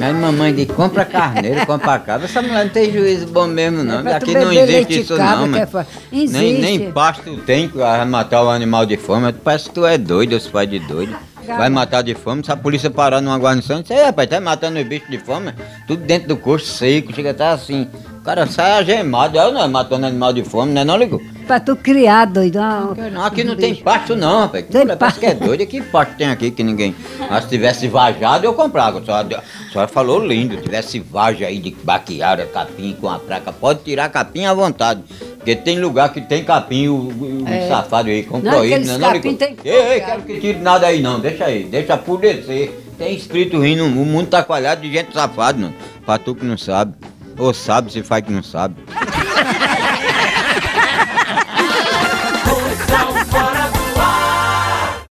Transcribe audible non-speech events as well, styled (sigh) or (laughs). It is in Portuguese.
Aí mamãe diz, compra carneiro, compra cabra. Essa mulher não tem juízo bom mesmo, não. É Aqui não existe isso cabra, não, é mano. fa- Nem, Existe. nem pasto tem vai matar o animal de fome. Parece que tu é doido, esse pai de doido. Vai matar de fome, se a polícia parar numa guarnição, diz, "Ei, rapaz, tá matando os bichos de fome, tudo dentro do coxo seco, chega até assim. O cara sai agemado, eu não é matando animal de fome, né não, ligou? Pra tu criar, doido. Ah, Não, aqui não tem pasto não, rapaz. Tem Parece que é doido. Que pasto tem aqui que ninguém... Mas se tivesse vajado, eu comprava. A senhora, a senhora falou lindo. Tivesse vaja aí de baqueara, capim com a placa. Pode tirar capim à vontade. Porque tem lugar que tem capim, o, o É. safado aí comprou Não, aqueles né? Não, capim tem que Ei, ei, quero que tire nada aí não. Deixa aí. Deixa apodrecer. Tem espírito rindo. O mundo tá coalhado de gente safado, não. Pra tu que não sabe. Ou sabe se faz que não sabe. (laughs)